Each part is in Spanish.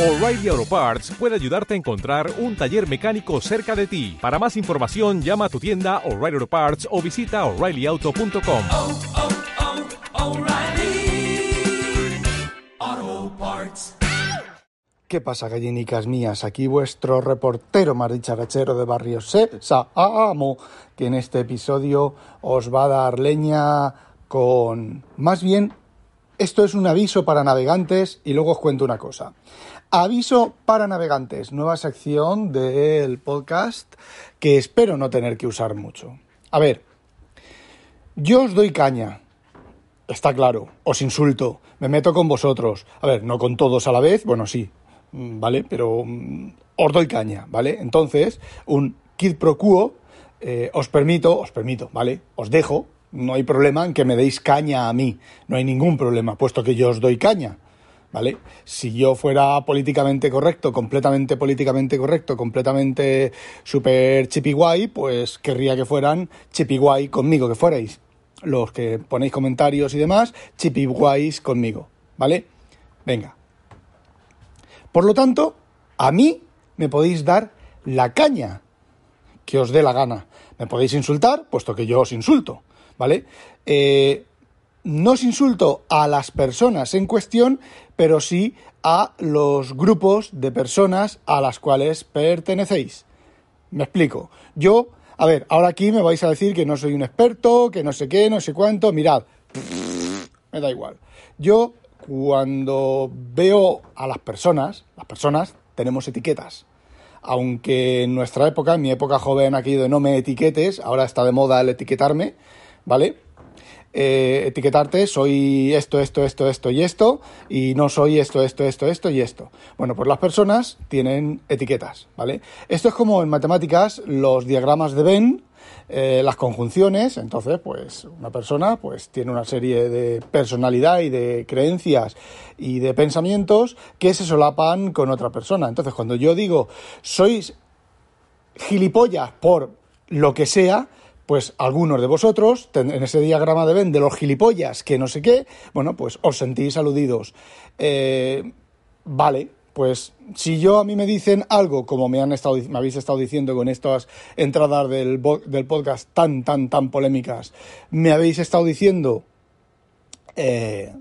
O'Reilly Auto Parts puede ayudarte a encontrar un taller mecánico cerca de ti. Para más información, llama a tu tienda O'Reilly Auto Parts o visita oreillyauto.com. oh, oh, Parts. ¿Qué pasa, gallinicas mías? Aquí vuestro reportero más dicharachero de Barrio Sésamo, que en este episodio os va a dar leña con... Más bien, esto es un aviso para navegantes y luego os cuento una cosa. Aviso para navegantes, nueva sección del podcast que espero no tener que usar mucho. A ver, yo os doy caña, Está claro, os insulto, me meto con vosotros. A ver, no con todos a la vez, bueno, sí, mm, ¿vale? Pero mm, os doy caña, ¿vale? Entonces, un quid pro quo, eh, os permito, os permito, ¿vale? Os dejo, no hay problema en que me deis caña a mí, no hay ningún problema, puesto que yo os doy caña. ¿Vale? Si yo fuera políticamente correcto, completamente políticamente correcto, completamente super chipiguay, pues querría que fueran chipiguay conmigo, que fuerais los que ponéis comentarios y demás, chipiguays conmigo, ¿vale? Venga. Por lo tanto, a mí me podéis dar la caña que os dé la gana. Me podéis insultar, puesto que yo os insulto, ¿vale? Eh, no os insulto a las personas en cuestión, pero sí a los grupos de personas a las cuales pertenecéis. Me explico. Yo, a ver, ahora aquí me vais a decir que no soy un experto, que no sé qué, no sé cuánto. Mirad, me da igual. Yo, cuando veo a las personas, las personas tenemos etiquetas. Aunque en nuestra época, en mi época joven aquí de no me etiquetes, ahora está de moda el etiquetarme, ¿vale? eh, etiquetarte, soy esto, esto, esto, esto y esto, y no soy esto, esto, esto, esto y esto. Bueno, pues las personas tienen etiquetas, ¿vale? Esto es como en matemáticas los diagramas de Venn, eh, las conjunciones, entonces, pues una persona pues tiene una serie de personalidad y de creencias y de pensamientos que se solapan con otra persona. Entonces, cuando yo digo sois gilipollas por lo que sea, pues algunos de vosotros, en ese diagrama de Venn de los gilipollas que no sé qué, bueno, pues os sentís aludidos. Eh, vale, pues si yo a mí me dicen algo como me, han estado, me habéis estado diciendo con estas entradas del, del podcast tan, tan, tan polémicas, me habéis estado diciendo eh,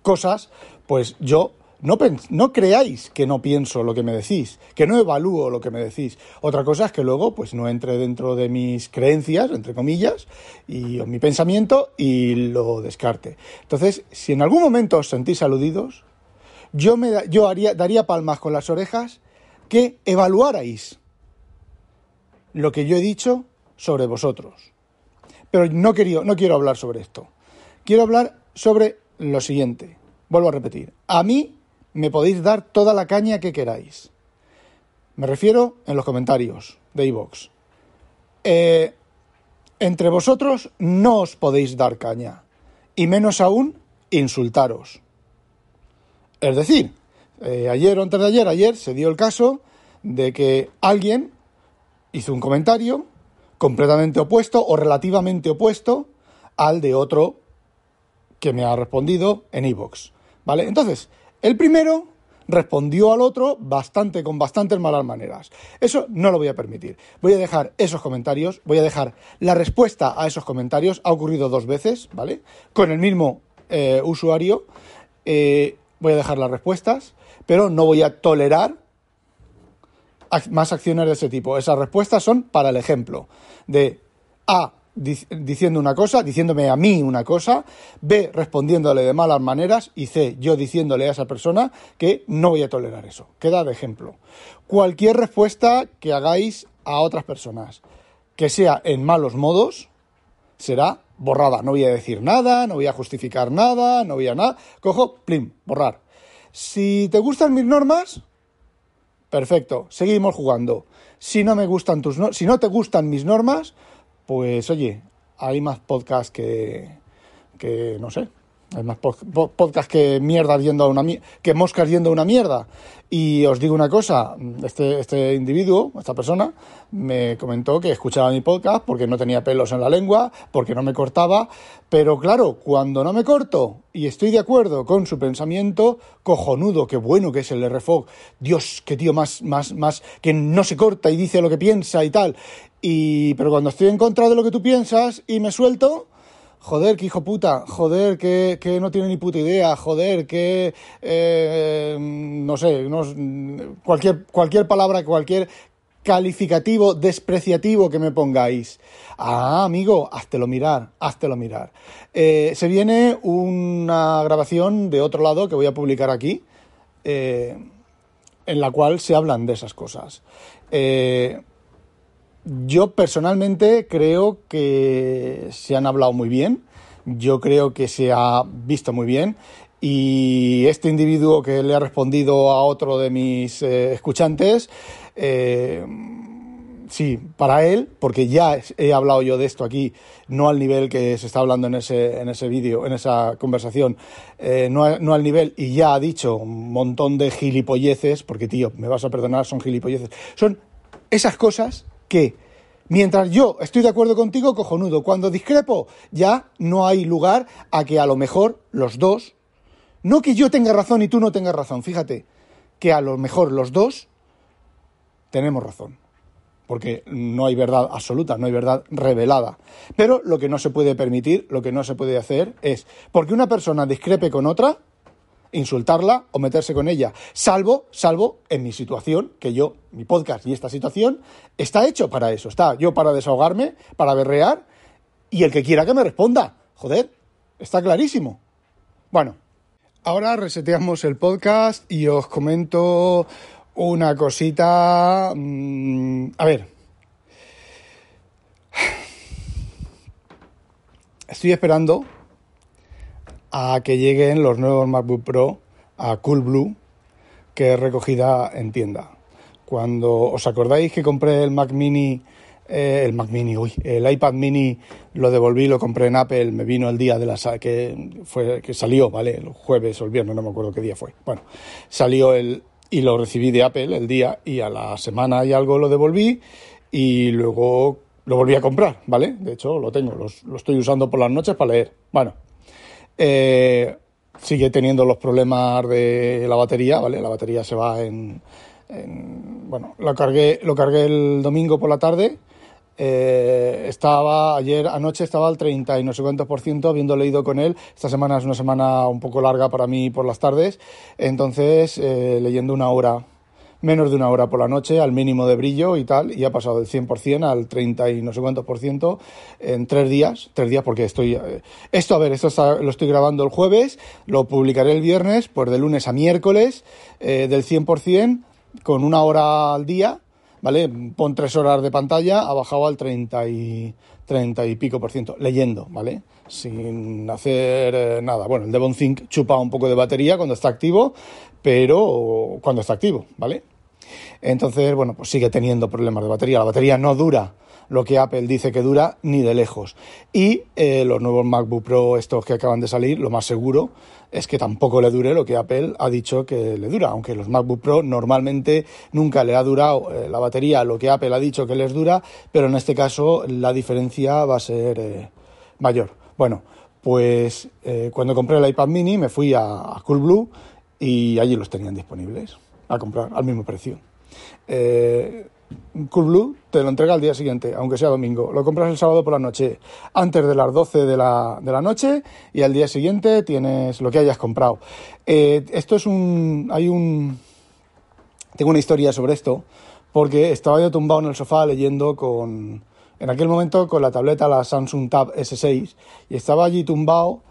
cosas, pues yo no, creáis que no pienso lo que me decís, que no evalúo lo que me decís. Otra cosa es que luego pues no entre dentro de mis creencias, entre comillas, y o mi pensamiento y lo descarte. Entonces, si en algún momento os sentís aludidos, yo, me, yo haría, daría palmas con las orejas que evaluarais lo que yo he dicho sobre vosotros. Pero no, quería, no quiero hablar sobre esto. Quiero hablar sobre lo siguiente. Vuelvo a repetir. A mí me podéis dar toda la caña que queráis. Me refiero en los comentarios de iVoox. Eh, entre vosotros no os podéis dar caña. Y menos aún, insultaros. Es decir, eh, ayer o antes de ayer, ayer se dio el caso de que alguien hizo un comentario completamente opuesto o relativamente opuesto al de otro que me ha respondido en iVoox. ¿Vale? Entonces, el primero respondió al otro bastante con bastantes malas maneras. Eso no lo voy a permitir. Voy a dejar esos comentarios, voy a dejar la respuesta a esos comentarios. Ha ocurrido dos veces, ¿vale? Con el mismo eh, usuario. Eh, voy a dejar las respuestas, pero no voy a tolerar más acciones de ese tipo. Esas respuestas son para el ejemplo de A dic- diciendo una cosa, diciéndome a mí una cosa, B respondiéndole de malas maneras y C yo diciéndole a esa persona que no voy a tolerar eso. Queda de ejemplo. Cualquier respuesta que hagáis a otras personas que sea en malos modos será borrada. No voy a decir nada, no voy a justificar nada, no voy a nada. Cojo, plim, borrar. Si te gustan mis normas, perfecto, seguimos jugando. Si no me gustan tus no- si no te gustan mis normas, pues oye, hay más podcasts que que no sé, Hay más po- po- podcast que mierdas yendo a una que moscas yendo a una mierda. Y os digo una cosa, este, este individuo, esta persona, me comentó que escuchaba mi podcast porque no tenía pelos en la lengua, porque no me cortaba, pero claro, cuando no me corto y estoy de acuerdo con su pensamiento, cojonudo, qué bueno que es el RFOG, Dios, qué tío más, más, más, que no se corta y dice lo que piensa y tal. Y, pero cuando estoy en contra de lo que tú piensas y me suelto, Joder, que hijo puta, joder, que, que no tiene ni puta idea, joder, que eh, no sé, cualquier, cualquier palabra, cualquier calificativo despreciativo que me pongáis. Ah, amigo, háztelo mirar, háztelo mirar. Eh, se viene una grabación de otro lado que voy a publicar aquí, eh, en la cual se hablan de esas cosas. Eh, yo personalmente creo que se han hablado muy bien, yo creo que se ha visto muy bien. Y este individuo que le ha respondido a otro de mis eh, escuchantes, eh, sí, para él, porque ya he hablado yo de esto aquí, no al nivel que se está hablando en ese, en ese vídeo, en esa conversación, eh, no, no al nivel, y ya ha dicho un montón de gilipolleces, porque tío, me vas a perdonar, son gilipolleces, son esas cosas que mientras yo estoy de acuerdo contigo, cojonudo, cuando discrepo ya no hay lugar a que a lo mejor los dos, no que yo tenga razón y tú no tengas razón, fíjate, que a lo mejor los dos tenemos razón, porque no hay verdad absoluta, no hay verdad revelada. Pero lo que no se puede permitir, lo que no se puede hacer es, porque una persona discrepe con otra, insultarla o meterse con ella, salvo, salvo en mi situación, que yo, mi podcast y esta situación, está hecho para eso, está yo para desahogarme, para berrear, y el que quiera que me responda, joder, está clarísimo. Bueno, ahora reseteamos el podcast y os comento una cosita, mm, a ver, estoy esperando a que lleguen los nuevos MacBook Pro a Coolblue, que es recogida en tienda. Cuando os acordáis que compré el Mac Mini, eh, el Mac Mini, uy, el iPad Mini, lo devolví, lo compré en Apple, me vino el día de la que fue que salió, ¿vale? El jueves o el viernes, no me acuerdo qué día fue. Bueno, salió el y lo recibí de Apple el día y a la semana y algo lo devolví y luego lo volví a comprar, ¿vale? De hecho, lo tengo, los- lo estoy usando por las noches para leer. Bueno, eh, sigue teniendo los problemas de la batería, ¿vale? La batería se va en, en- bueno, lo cargué, lo cargué el domingo por la tarde. eh, estaba ayer anoche estaba al 30 y no sé cuántos por ciento habiendo leído con él. Esta semana es una semana un poco larga para mí por las tardes, entonces eh, leyendo una hora menos de una hora por la noche al mínimo de brillo y tal, y ha pasado del 100% al 30 y no sé cuántos por ciento en tres días, tres días porque estoy... eh, esto, a ver, esto está- lo estoy grabando el jueves, lo publicaré el viernes, pues de lunes a miércoles, eh, del 100%, con una hora al día, ¿vale? Pon tres horas de pantalla, ha bajado al 30 y, 30 y pico por ciento, leyendo, ¿vale? Sin hacer eh, nada. Bueno, el Devon Think chupa un poco de batería cuando está activo, pero cuando está activo, ¿vale? Entonces, bueno, pues sigue teniendo problemas de batería. La batería no dura lo que Apple dice que dura ni de lejos. Y eh, los nuevos MacBook Pro, estos que acaban de salir, lo más seguro es que tampoco le dure lo que Apple ha dicho que le dura. Aunque los MacBook Pro normalmente nunca le ha durado eh, la batería lo que Apple ha dicho que les dura, pero en este caso la diferencia va a ser eh, mayor. Bueno, pues cuando compré el iPad mini me fui a, a Coolblue y allí los tenían disponibles a comprar al mismo precio. Eh, Coolblue te lo entrega al día siguiente, aunque sea domingo. Lo compras el sábado por la noche, antes de las 12 de la, de la noche, y al día siguiente tienes lo que hayas comprado. Eh, esto es un. Hay un. Tengo una historia sobre esto, porque estaba yo tumbado en el sofá leyendo con. En aquel momento con la tableta, la Samsung Tab S6, y estaba allí tumbado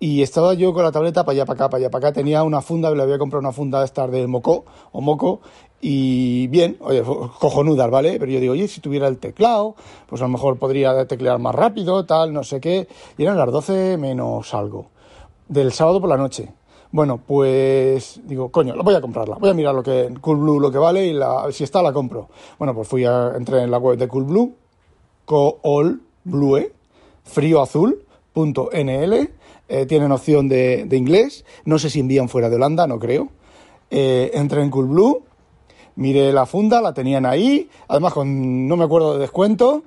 y estaba yo con la tableta para allá, para acá, para allá, para acá. Tenía una funda, le había comprado una funda de estas de moco o moco. Y bien, oye, cojonudas, ¿vale? Pero yo digo, oye, si tuviera el teclado, pues a lo mejor podría teclear más rápido, tal, no sé qué. Y eran las 12 menos algo, del sábado por la noche. Bueno, pues digo, coño, voy a comprarla. Voy a mirar lo que Coolblue lo que vale y la, si está la compro. Bueno, pues fui a, entré en la web de Coolblue, Cool Blue, frío azul, coolblue.nl. Eh, tienen opción de, inglés. No sé si envían fuera de Holanda, no creo. Eh, entré en Coolblue, miré la funda, la tenían ahí, además con no me acuerdo de descuento,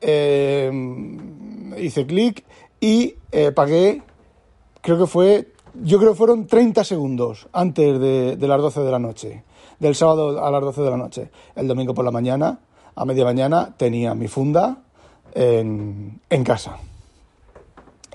eh, hice clic y eh, pagué, creo que fue, yo creo que fueron 30 segundos antes de, las 12 de la noche, del sábado a las 12 de la noche. El domingo por la mañana, a media mañana, tenía mi funda en casa.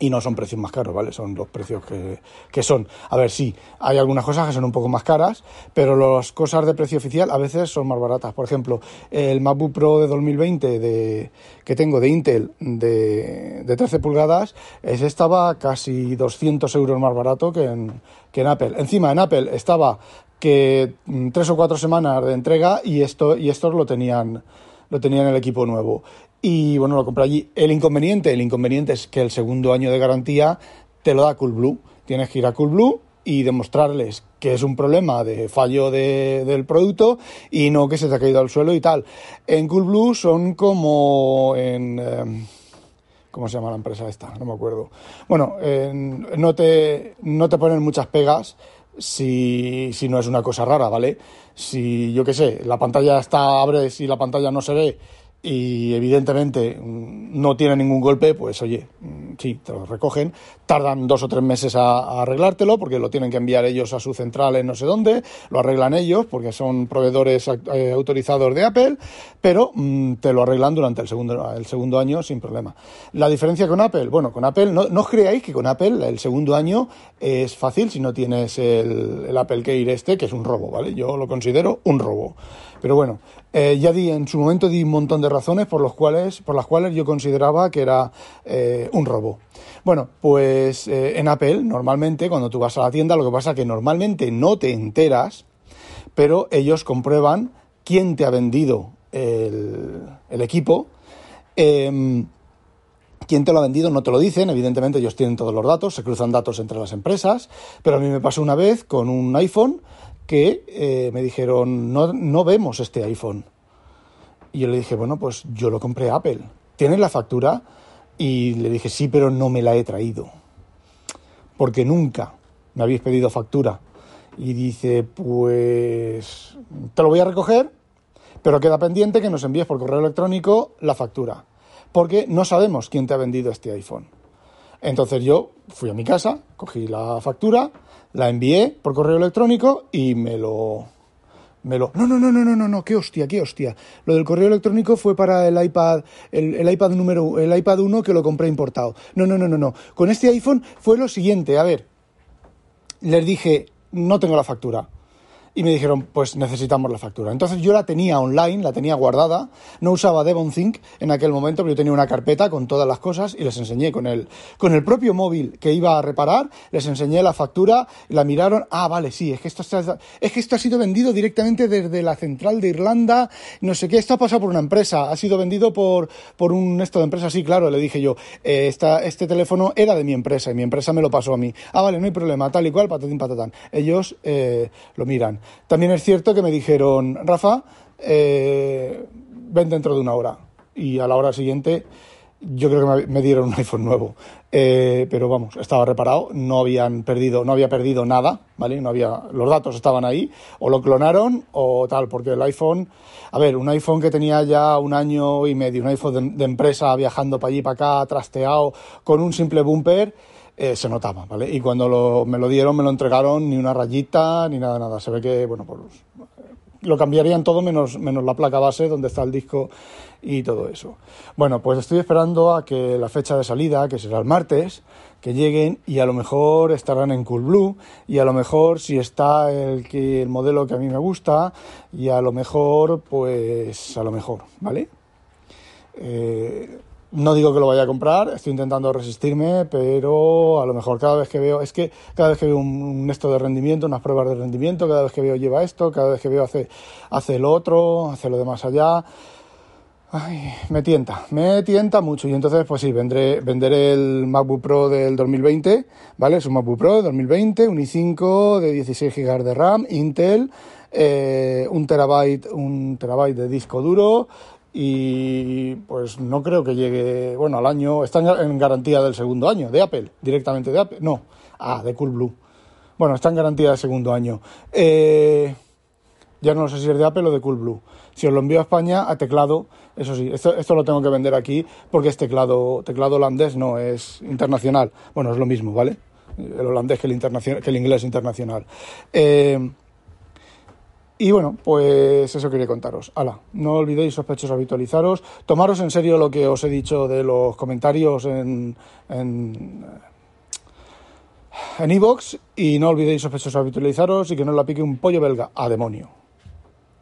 Y no son precios más caros, ¿vale? Son los precios que, que son. A ver, sí, hay algunas cosas que son un poco más caras, pero las cosas de precio oficial a veces son más baratas. Por ejemplo, el MacBook Pro de 2020 de, que tengo de Intel de, de 13 pulgadas, ese estaba casi 200 euros más barato que en, que en Apple. Encima, en Apple estaba que mm, tres o cuatro semanas de entrega y esto y estos lo tenían lo tenían el equipo nuevo y bueno lo compré allí el inconveniente el inconveniente es que el segundo año de garantía te lo da Coolblue tienes que ir a Coolblue y demostrarles que es un problema de fallo de- del producto y no que se te ha caído al suelo y tal en Coolblue son como en em, ¿Cómo se llama la empresa esta? No me acuerdo. Bueno, no, te, no te ponen muchas pegas si, si no es una cosa rara, ¿vale? Si, yo qué sé, la pantalla está, abres y la pantalla no se ve y evidentemente mm, no tiene ningún golpe, pues oye, mm, sí, te lo recogen. Tardan dos o tres meses a, a arreglártelo porque lo tienen que enviar ellos a su central en no sé dónde, lo arreglan ellos porque son proveedores eh, autorizados de Apple, pero mm, te lo arreglan durante el segundo, el segundo año sin problema. La diferencia con Apple, bueno, con Apple, no, no os creáis que con Apple el segundo año es fácil si no tienes el, el Apple Care este, que es un robo, ¿vale? Yo lo considero un robo. Pero bueno, eh, ya di, en su momento di un montón de razones por, los cuales, por las cuales yo consideraba que era eh, un robo. Bueno, pues eh, en Apple, normalmente, cuando tú vas a la tienda, lo que pasa es que normalmente no te enteras, pero ellos comprueban quién te ha vendido el, el equipo. em, quién te lo ha vendido no te lo dicen, evidentemente ellos tienen todos los datos, se cruzan datos entre las empresas, pero a mí me pasó una vez con un iPhone que eh, me dijeron, no, no vemos este iPhone. Y yo le dije, bueno, pues yo lo compré a Apple. ¿Tienes la factura? Y le dije, sí, pero no me la he traído. Porque nunca me habéis pedido factura. Y dice, pues te lo voy a recoger, pero queda pendiente que nos envíes por correo electrónico la factura. Porque no sabemos quién te ha vendido este iPhone. Entonces yo fui a mi casa, cogí la factura, la envié por correo electrónico y me lo, me lo... No, no, no, no, no, no, no, qué hostia, qué hostia. Lo del correo electrónico fue para el iPad, el, iPad número, el iPad 1 que lo compré importado. No, no, no, no, no. Con este iPhone fue lo siguiente, a ver, les dije, no tengo la factura. Y me dijeron, pues necesitamos la factura. Entonces yo la tenía online, la tenía guardada, no usaba DevonThink en aquel momento, pero yo tenía una carpeta con todas las cosas y les enseñé con el, con el propio móvil que iba a reparar, les enseñé la factura, la miraron, ah, vale, sí, es que esto, está- es que esto ha sido vendido directamente desde la central de Irlanda, no sé qué, esto ha pasado por una empresa, ha sido vendido por, por un esto de empresa, sí, claro, le dije yo, eh, esta, este teléfono era de mi empresa y mi empresa me lo pasó a mí. Ah, vale, no hay problema, tal y cual, patatín, patatán. Ellos eh, lo miran. También es cierto que me dijeron, Rafa, eh, ven dentro de una hora. Y a la hora siguiente yo creo que me, dieron un iPhone nuevo. Eh, pero vamos, estaba reparado, no habían perdido, no había perdido nada, ¿vale? No había, los datos estaban ahí, o lo clonaron o tal, porque el iPhone, a ver, un iPhone que tenía ya un año y medio, un iPhone de, de empresa viajando para allí, para acá, trasteado, con un simple bumper, eh, se notaba, ¿vale? Y cuando lo- me lo dieron, me lo entregaron, ni una rayita, ni nada, nada. Se ve que, bueno, pues lo cambiarían todo menos, menos la placa base donde está el disco y todo eso. Bueno, pues estoy esperando a que la fecha de salida, que será el martes, que lleguen y a lo mejor estarán en Coolblue y a lo mejor si está el, que, el modelo que a mí me gusta y a lo mejor, pues a lo mejor, ¿vale? Eh, no digo que lo vaya a comprar, estoy intentando resistirme, pero a lo mejor cada vez que veo, es que cada vez que veo un, esto de rendimiento, unas pruebas de rendimiento, cada vez que veo lleva esto, cada vez que veo hace, hace lo otro, hace lo de más allá, ay, me tienta, me tienta mucho. Y entonces, pues sí, vendré, venderé el MacBook Pro del 2020, ¿vale? Es un MacBook Pro del 2020, un i5 de 16 GB de RAM, Intel, eh, un terabyte, un terabyte de disco duro y pues no creo que llegue, bueno, al año, está en garantía del segundo año, de Apple, directamente de Apple, no, ah, de Coolblue. Bueno, está en garantía del segundo año. Eh, ya no sé si es de Apple o de Coolblue. Si os lo envío a España, a teclado, eso sí, esto, esto lo tengo que vender aquí porque es teclado, teclado holandés, no es internacional. Bueno, es lo mismo, ¿vale? El holandés que el, internacional, que el inglés internacional. Eh, y bueno, pues eso quería contaros. Hala, no olvidéis sospechosos habitualizaros. Tomaros en serio lo que os he dicho de los comentarios en en en iVoox y no olvidéis sospechosos habitualizaros y que no la pique un pollo belga a demonio.